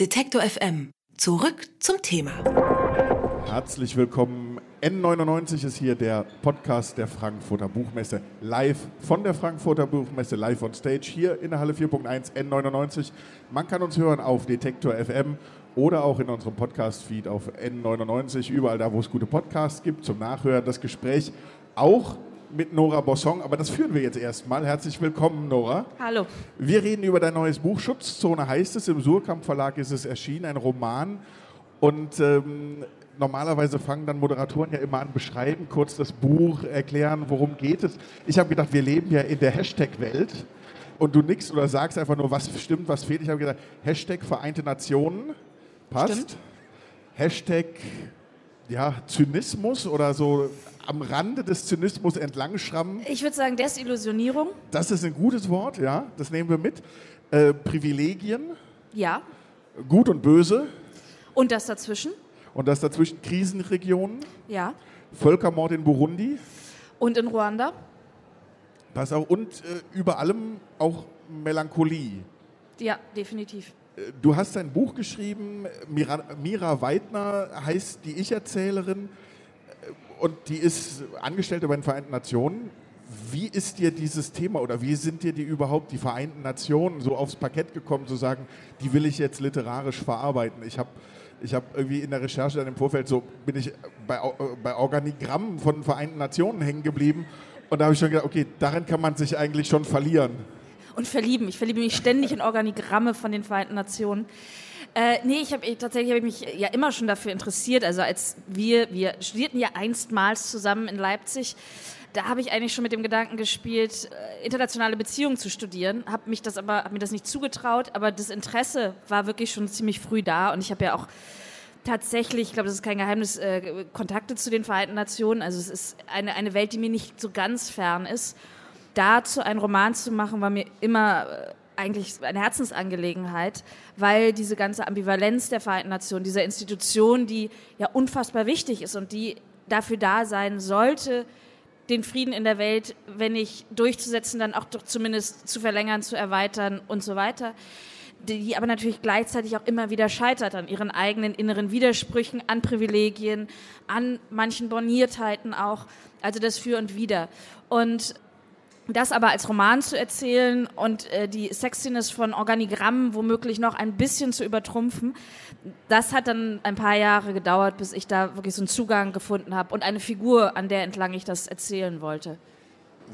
Detektor FM. Zurück zum Thema. Herzlich willkommen. N99 ist hier der Podcast der Frankfurter Buchmesse. Live von der Frankfurter Buchmesse, live on stage hier in der Halle 4.1 N99. Man kann uns hören auf Detektor FM oder auch in unserem Podcast-Feed auf N99, überall da, wo es gute Podcasts gibt, zum Nachhören. Das Gespräch auch mit Nora Bossong, aber das führen wir jetzt erstmal. Herzlich willkommen, Nora. Hallo. Wir reden über dein neues Buch. Schutzzone heißt es. Im Surkamp Verlag ist es erschienen, ein Roman. Und ähm, normalerweise fangen dann Moderatoren ja immer an, beschreiben kurz das Buch, erklären, worum geht es. Ich habe gedacht, wir leben ja in der Hashtag-Welt. Und du nix oder sagst einfach nur, was stimmt, was fehlt. Ich habe gedacht, Hashtag Vereinte Nationen passt. Stimmt. Hashtag ja, Zynismus oder so am Rande des Zynismus entlangschrammen. Ich würde sagen, Desillusionierung. Das ist ein gutes Wort, ja, das nehmen wir mit. Äh, Privilegien, Ja. gut und böse Und das dazwischen. und das dazwischen Krisenregionen, Ja. Völkermord in Burundi, Und in Ruanda. pass auf, und äh, über allem auch Melancholie. Ja, definitiv. Äh, Du hast ein Buch geschrieben, Mira, Mira Weidner heißt die Ich-Erzählerin äh, und die ist Angestellte bei den Vereinten Nationen. Wie ist dir dieses Thema oder wie sind dir die überhaupt, die Vereinten Nationen, so aufs Parkett gekommen, zu sagen, die will ich jetzt literarisch verarbeiten? Ich habe ich hab irgendwie in der Recherche dann im Vorfeld so, bin ich bei, äh, bei Organigrammen von Vereinten Nationen hängen geblieben und da habe ich schon gedacht, okay, darin kann man sich eigentlich schon verlieren. Und verlieben. Ich verliebe mich ständig in Organigramme von den Vereinten Nationen. Äh, nee, ich habe tatsächlich habe ich mich ja immer schon dafür interessiert. Also als wir, wir studierten ja einstmals zusammen in Leipzig. Da habe ich eigentlich schon mit dem Gedanken gespielt, äh, internationale Beziehungen zu studieren. Habe mich das aber, habe mir das nicht zugetraut. Aber das Interesse war wirklich schon ziemlich früh da. Und ich habe ja auch tatsächlich, ich glaube, das ist kein Geheimnis, äh, Kontakte zu den Vereinten Nationen. Also es ist eine, eine Welt, die mir nicht so ganz fern ist. Dazu einen Roman zu machen, war mir immer äh, eigentlich eine Herzensangelegenheit, weil diese ganze Ambivalenz der Vereinten Nationen, dieser Institution, die ja unfassbar wichtig ist und die dafür da sein sollte, den Frieden in der Welt, wenn nicht durchzusetzen, dann auch doch zumindest zu verlängern, zu erweitern und so weiter die aber natürlich gleichzeitig auch immer wieder scheitert an ihren eigenen inneren Widersprüchen, an Privilegien, an manchen Borniertheiten auch, also das Für und Wider. Und das aber als Roman zu erzählen und äh, die Sexiness von Organigrammen womöglich noch ein bisschen zu übertrumpfen, das hat dann ein paar Jahre gedauert, bis ich da wirklich so einen Zugang gefunden habe und eine Figur, an der entlang ich das erzählen wollte.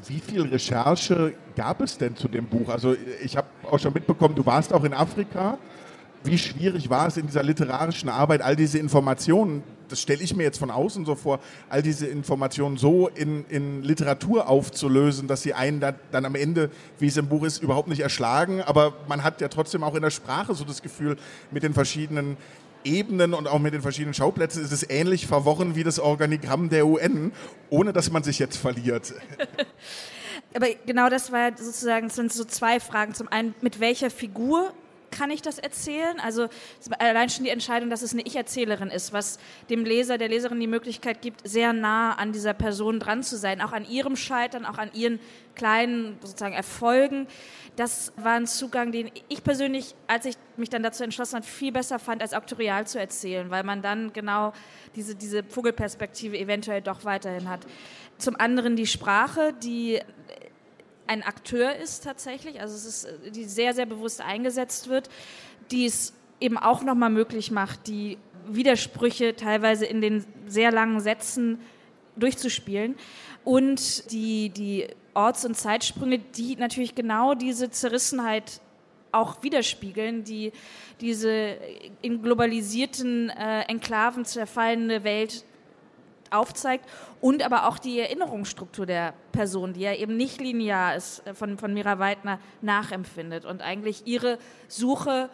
Wie viel Recherche gab es denn zu dem Buch? Also ich habe auch schon mitbekommen, du warst auch in Afrika. Wie schwierig war es in dieser literarischen Arbeit, all diese Informationen, das stelle ich mir jetzt von außen so vor, all diese Informationen so in, in Literatur aufzulösen, dass sie einen dann, dann am Ende, wie es im Buch ist, überhaupt nicht erschlagen. Aber man hat ja trotzdem auch in der Sprache so das Gefühl, mit den verschiedenen Ebenen und auch mit den verschiedenen Schauplätzen ist es ähnlich verworren wie das Organigramm der UN, ohne dass man sich jetzt verliert. Aber genau das war sozusagen, sind so zwei Fragen. Zum einen, mit welcher Figur kann ich das erzählen? Also allein schon die Entscheidung, dass es eine Ich-Erzählerin ist, was dem Leser, der Leserin die Möglichkeit gibt, sehr nah an dieser Person dran zu sein, auch an ihrem Scheitern, auch an ihren kleinen sozusagen Erfolgen. Das war ein Zugang, den ich persönlich, als ich mich dann dazu entschlossen habe, viel besser fand, als auktorial zu erzählen, weil man dann genau diese, diese Vogelperspektive eventuell doch weiterhin hat. Zum anderen die Sprache, die ein Akteur ist tatsächlich, also es ist, äh, die sehr, sehr bewusst eingesetzt wird, die es eben auch nochmal möglich macht, die Widersprüche teilweise in den sehr langen Sätzen durchzuspielen und die, die Orts- und Zeitsprünge, die natürlich genau diese Zerrissenheit auch widerspiegeln, die diese in globalisierten äh, Enklaven zerfallene Welt aufzeigt und aber auch die Erinnerungsstruktur der Person, die ja eben nicht linear ist, äh, von, von Mira Weidner nachempfindet und eigentlich ihre Suche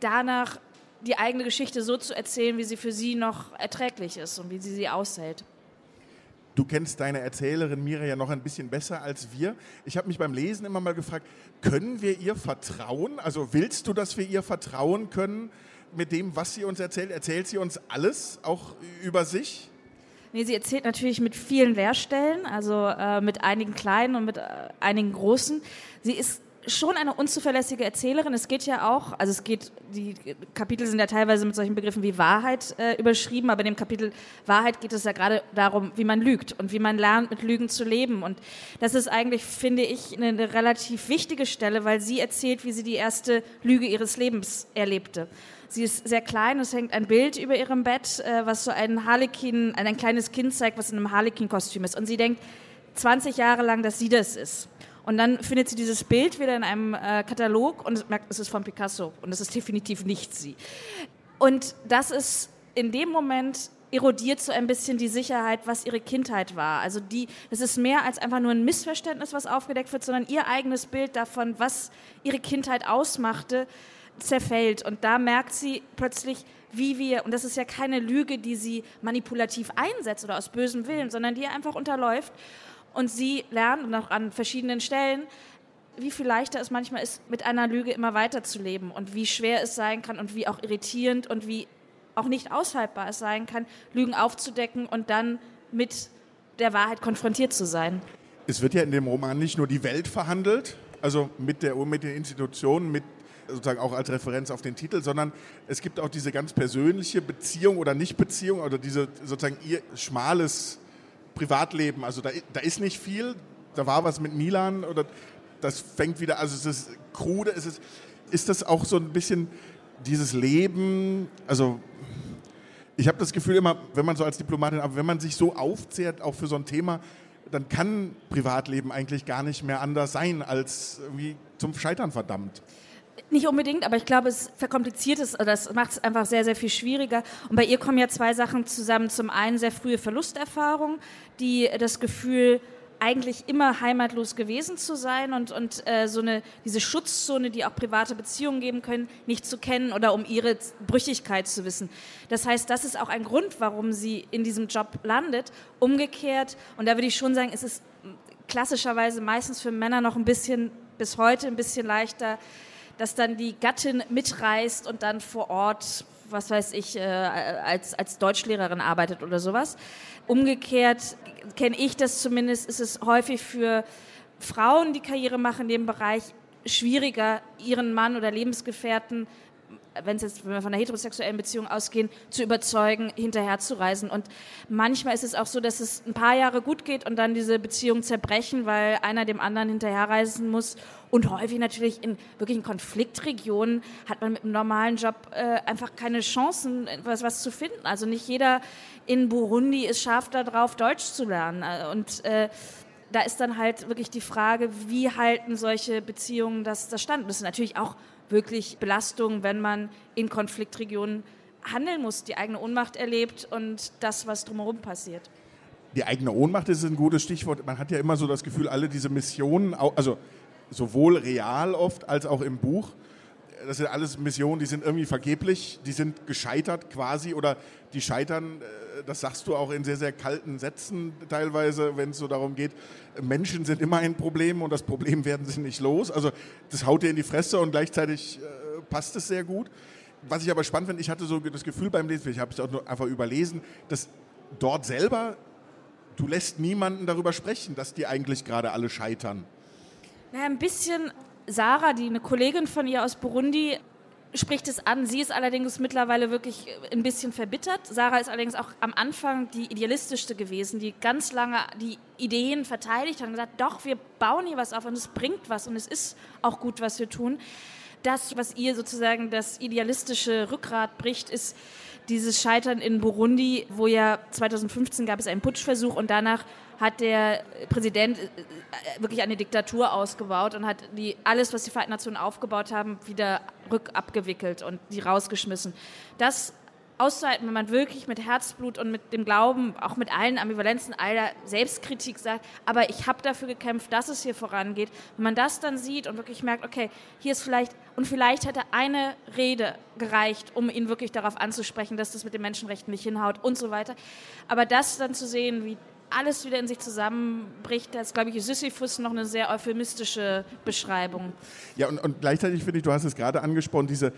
danach, die eigene Geschichte so zu erzählen, wie sie für sie noch erträglich ist und wie sie sie aushält. Du kennst deine Erzählerin Mira ja noch ein bisschen besser als wir. Ich habe mich beim Lesen immer mal gefragt, können wir ihr vertrauen? Also willst du, dass wir ihr vertrauen können mit dem, was sie uns erzählt? Erzählt sie uns alles, auch über sich? Nee, sie erzählt natürlich mit vielen Leerstellen, also äh, mit einigen kleinen und mit äh, einigen großen. Sie ist schon eine unzuverlässige Erzählerin. Es geht ja auch, also es geht, die Kapitel sind ja teilweise mit solchen Begriffen wie Wahrheit äh, überschrieben, aber in dem Kapitel Wahrheit geht es ja gerade darum, wie man lügt und wie man lernt, mit Lügen zu leben. Und das ist eigentlich, finde ich, eine, eine relativ wichtige Stelle, weil sie erzählt, wie sie die erste Lüge ihres Lebens erlebte. Sie ist sehr klein, es hängt ein Bild über ihrem Bett, äh, was so ein Harlekin, ein, ein kleines Kind zeigt, was in einem Harlekin-Kostüm ist. Und sie denkt 20 Jahre lang, dass sie das ist. Und dann findet sie dieses Bild wieder in einem äh, Katalog und merkt, es ist von Picasso und es ist definitiv nicht sie. Und das ist in dem Moment erodiert so ein bisschen die Sicherheit, was ihre Kindheit war. Also die, es ist mehr als einfach nur ein Missverständnis, was aufgedeckt wird, sondern ihr eigenes Bild davon, was ihre Kindheit ausmachte, zerfällt. Und da merkt sie plötzlich, wie wir, und das ist ja keine Lüge, die sie manipulativ einsetzt oder aus bösem Willen, sondern die einfach unterläuft. Und sie lernt auch an verschiedenen Stellen, wie viel leichter es manchmal ist, mit einer Lüge immer weiterzuleben und wie schwer es sein kann und wie auch irritierend und wie auch nicht aushaltbar es sein kann, Lügen aufzudecken und dann mit der Wahrheit konfrontiert zu sein. Es wird ja in dem Roman nicht nur die Welt verhandelt, also mit, der, mit den Institutionen, mit sozusagen auch als Referenz auf den Titel, sondern es gibt auch diese ganz persönliche Beziehung oder Nichtbeziehung oder diese sozusagen ihr schmales Privatleben. Also da, da ist nicht viel. Da war was mit Milan oder das fängt wieder, also es ist krude, es ist, ist das auch so ein bisschen dieses Leben, also ich habe das Gefühl immer, wenn man so als Diplomatin, aber wenn man sich so aufzehrt, auch für so ein Thema, dann kann Privatleben eigentlich gar nicht mehr anders sein als irgendwie zum Scheitern verdammt. Nicht unbedingt, aber ich glaube, es verkompliziert es, das macht es einfach sehr, sehr viel schwieriger. Und bei ihr kommen ja zwei Sachen zusammen. Zum einen sehr frühe Verlusterfahrung, die das Gefühl, eigentlich immer heimatlos gewesen zu sein und, und äh, so eine, diese Schutzzone, die auch private Beziehungen geben können, nicht zu kennen oder um ihre Brüchigkeit zu wissen. Das heißt, das ist auch ein Grund, warum sie in diesem Job landet. Umgekehrt, und da würde ich schon sagen, ist es klassischerweise meistens für Männer noch ein bisschen, bis heute ein bisschen leichter, dass dann die Gattin mitreist und dann vor Ort, was weiß ich, äh, als, als Deutschlehrerin arbeitet oder sowas. Umgekehrt kenne ich das zumindest, ist es häufig für Frauen, die Karriere machen in dem Bereich, schwieriger, ihren Mann oder Lebensgefährten wenn es jetzt, wenn wir von einer heterosexuellen Beziehung ausgehen, zu überzeugen, hinterherzureisen. Und manchmal ist es auch so, dass es ein paar Jahre gut geht und dann diese Beziehungen zerbrechen, weil einer dem anderen hinterherreisen muss. Und häufig natürlich in wirklichen Konfliktregionen hat man mit einem normalen Job äh, einfach keine Chancen, was, was zu finden. Also nicht jeder in Burundi ist scharf darauf, Deutsch zu lernen. Und äh, da ist dann halt wirklich die Frage, wie halten solche Beziehungen das, das stand. Das ist natürlich auch wirklich Belastung, wenn man in Konfliktregionen handeln muss, die eigene Ohnmacht erlebt und das, was drumherum passiert. Die eigene Ohnmacht ist ein gutes Stichwort. Man hat ja immer so das Gefühl, alle diese Missionen, also sowohl real oft als auch im Buch, das sind alles Missionen, die sind irgendwie vergeblich, die sind gescheitert quasi oder die scheitern, äh, das sagst du auch in sehr, sehr kalten Sätzen teilweise, wenn es so darum geht, Menschen sind immer ein Problem und das Problem werden sie nicht los. Also das haut dir in die Fresse und gleichzeitig äh, passt es sehr gut. Was ich aber spannend finde, ich hatte so das Gefühl beim Lesen, ich habe es auch nur einfach überlesen, dass dort selber, du lässt niemanden darüber sprechen, dass die eigentlich gerade alle scheitern. Naja, ein bisschen Sarah, die eine Kollegin von ihr aus Burundi, spricht es an. Sie ist allerdings mittlerweile wirklich ein bisschen verbittert. Sarah ist allerdings auch am Anfang die idealistischste gewesen, die ganz lange die Ideen verteidigt hat und gesagt, doch, wir bauen hier was auf und es bringt was und es ist auch gut, was wir tun. Das, was ihr sozusagen das idealistische Rückgrat bricht, ist dieses Scheitern in Burundi, wo ja 2015 gab es einen Putschversuch und danach hat der Präsident äh, äh, wirklich eine Diktatur ausgebaut und hat die, alles, was die Vereinten Nationen aufgebaut haben, wieder rückabgewickelt und die rausgeschmissen. Das auszuhalten, wenn man wirklich mit Herzblut und mit dem Glauben, auch mit allen Ambivalenzen, all der Selbstkritik sagt, aber ich habe dafür gekämpft, dass es hier vorangeht. Wenn man das dann sieht und wirklich merkt, okay, hier ist vielleicht, und vielleicht hätte eine Rede gereicht, um ihn wirklich darauf anzusprechen, dass das mit den Menschenrechten nicht hinhaut und so weiter. Aber das dann zu sehen, wie alles wieder in sich zusammenbricht, das ist, glaube ich, Sisyphus noch eine sehr euphemistische Beschreibung. Ja, und, und gleichzeitig finde ich, du hast es gerade angesprochen, diese,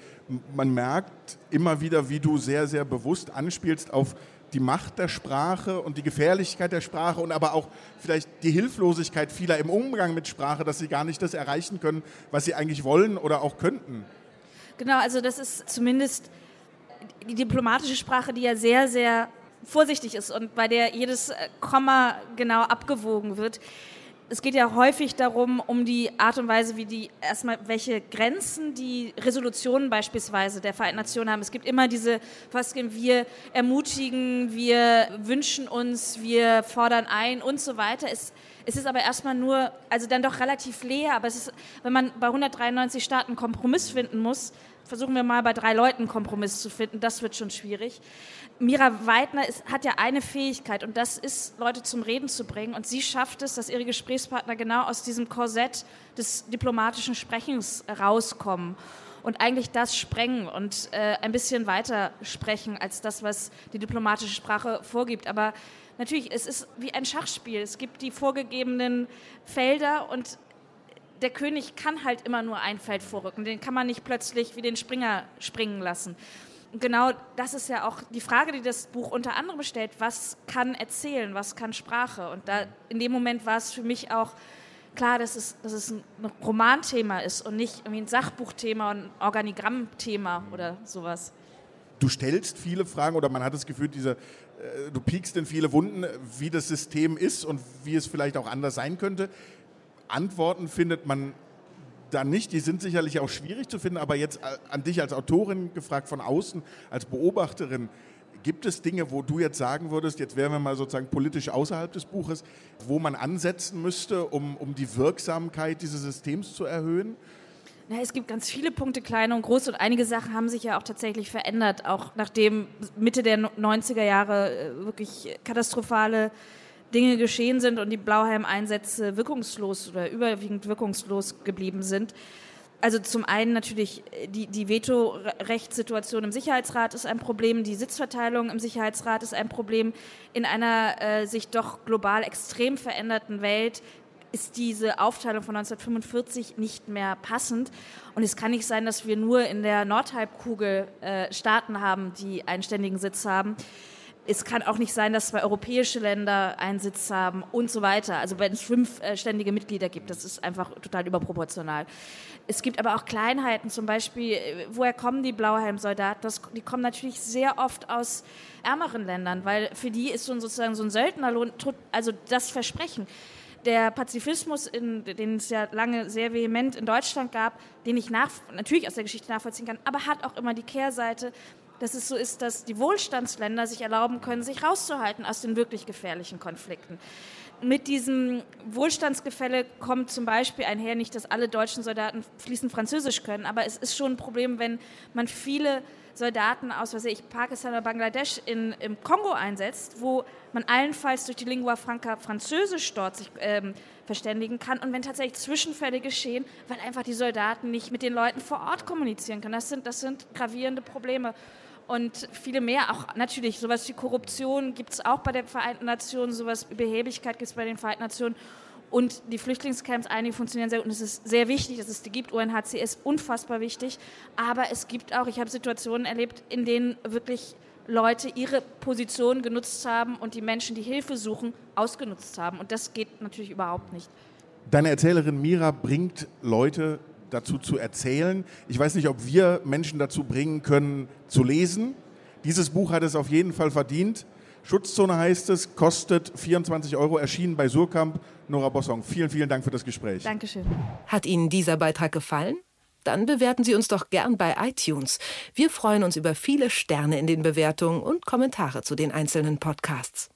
man merkt immer wieder, wie du sehr, sehr bewusst anspielst auf die Macht der Sprache und die Gefährlichkeit der Sprache und aber auch vielleicht die Hilflosigkeit vieler im Umgang mit Sprache, dass sie gar nicht das erreichen können, was sie eigentlich wollen oder auch könnten. Genau, also das ist zumindest die diplomatische Sprache, die ja sehr, sehr vorsichtig ist und bei der jedes äh, Komma genau abgewogen wird. Es geht ja häufig darum, um die Art und Weise, wie die erstmal, welche Grenzen die Resolutionen beispielsweise der Vereinten Nationen haben. Es gibt immer diese Floskeln, wir ermutigen, wir wünschen uns, wir fordern ein und so weiter. Es, es ist aber erstmal nur, also dann doch relativ leer, aber es ist, wenn man bei 193 Staaten einen Kompromiss finden muss, versuchen wir mal bei drei Leuten einen Kompromiss zu finden. Das wird schon schwierig. Mira Weidner ist, hat ja eine Fähigkeit und das ist, Leute zum Reden zu bringen. Und sie schafft es, dass ihre Gesprächspartner genau aus diesem Korsett des diplomatischen Sprechens rauskommen und eigentlich das sprengen und äh, ein bisschen weiter sprechen als das, was die diplomatische Sprache vorgibt. Aber natürlich, es ist wie ein Schachspiel. Es gibt die vorgegebenen Felder und der König kann halt immer nur ein Feld vorrücken. Den kann man nicht plötzlich wie den Springer springen lassen. Und genau das ist ja auch die Frage, die das Buch unter anderem stellt. Was kann erzählen? Was kann Sprache? Und da, in dem Moment war es für mich auch klar, dass es, dass es ein Romanthema ist und nicht irgendwie ein Sachbuchthema und ein Organigrammthema oder sowas. Du stellst viele Fragen oder man hat das Gefühl, diese, äh, du piekst in viele Wunden, wie das System ist und wie es vielleicht auch anders sein könnte. Antworten findet man da nicht. Die sind sicherlich auch schwierig zu finden, aber jetzt an dich als Autorin gefragt von außen, als Beobachterin, gibt es Dinge, wo du jetzt sagen würdest, jetzt wären wir mal sozusagen politisch außerhalb des Buches, wo man ansetzen müsste, um, um die Wirksamkeit dieses Systems zu erhöhen? Na, es gibt ganz viele Punkte, kleine und große, und einige Sachen haben sich ja auch tatsächlich verändert, auch nachdem Mitte der 90er Jahre äh, wirklich katastrophale Dinge geschehen sind und die Blauhelm-Einsätze wirkungslos oder überwiegend wirkungslos geblieben sind. Also zum einen natürlich die, die Vetorechtssituation im Sicherheitsrat ist ein Problem, die Sitzverteilung im Sicherheitsrat ist ein Problem. In einer äh, sich doch global extrem veränderten Welt ist diese Aufteilung von 1945 nicht mehr passend. Und es kann nicht sein, dass wir nur in der Nordhalbkugel äh, Staaten haben, die einen ständigen Sitz haben es kann auch nicht sein, dass zwei europäische Länder einen Sitz haben und so weiter. Also wenn es fünf äh, ständige Mitglieder gibt, das ist einfach total überproportional. Es gibt aber auch Kleinheiten, zum Beispiel, äh, woher kommen die Blauhelmsoldaten? die kommen natürlich sehr oft aus ärmeren Ländern, weil für die ist so ein, sozusagen so ein Söldnerlohn, also das Versprechen der Pazifismus, in, den es ja lange sehr vehement in Deutschland gab, den ich nach, natürlich aus der Geschichte nachvollziehen kann, aber hat auch immer die Kehrseite, dass es so ist, dass die Wohlstandsländer sich erlauben können, sich rauszuhalten aus den wirklich gefährlichen Konflikten. Mit diesem Wohlstandsgefälle kommt zum Beispiel einher, nicht, dass alle deutschen Soldaten fließend Französisch können, aber es ist schon ein Problem, wenn man viele Soldaten aus, was weiß ich, Pakistan oder Bangladesch in, im Kongo einsetzt, wo man allenfalls durch die Lingua Franca Französisch dort sich ähm, verständigen kann und wenn tatsächlich Zwischenfälle geschehen, weil einfach die Soldaten nicht mit den Leuten vor Ort kommunizieren können. Das sind, das sind gravierende Probleme und viele mehr. Auch natürlich sowas wie Korruption gibt es auch bei den Vereinten Nationen, sowas wie Behebigkeit gibt es bei den Vereinten Nationen. Und die Flüchtlingscamps, einige funktionieren sehr gut und es ist sehr wichtig, dass es die gibt. UNHCR ist unfassbar wichtig. Aber es gibt auch, ich habe Situationen erlebt, in denen wirklich Leute ihre Position genutzt haben und die Menschen, die Hilfe suchen, ausgenutzt haben. Und das geht natürlich überhaupt nicht. Deine Erzählerin Mira bringt Leute dazu zu erzählen. Ich weiß nicht, ob wir Menschen dazu bringen können, zu lesen. Dieses Buch hat es auf jeden Fall verdient. Schutzzone heißt es, kostet 24 Euro, erschienen bei Surkamp. Nora Bossong, vielen, vielen Dank für das Gespräch. Dankeschön. Hat Ihnen dieser Beitrag gefallen? Dann bewerten Sie uns doch gern bei iTunes. Wir freuen uns über viele Sterne in den Bewertungen und Kommentare zu den einzelnen Podcasts.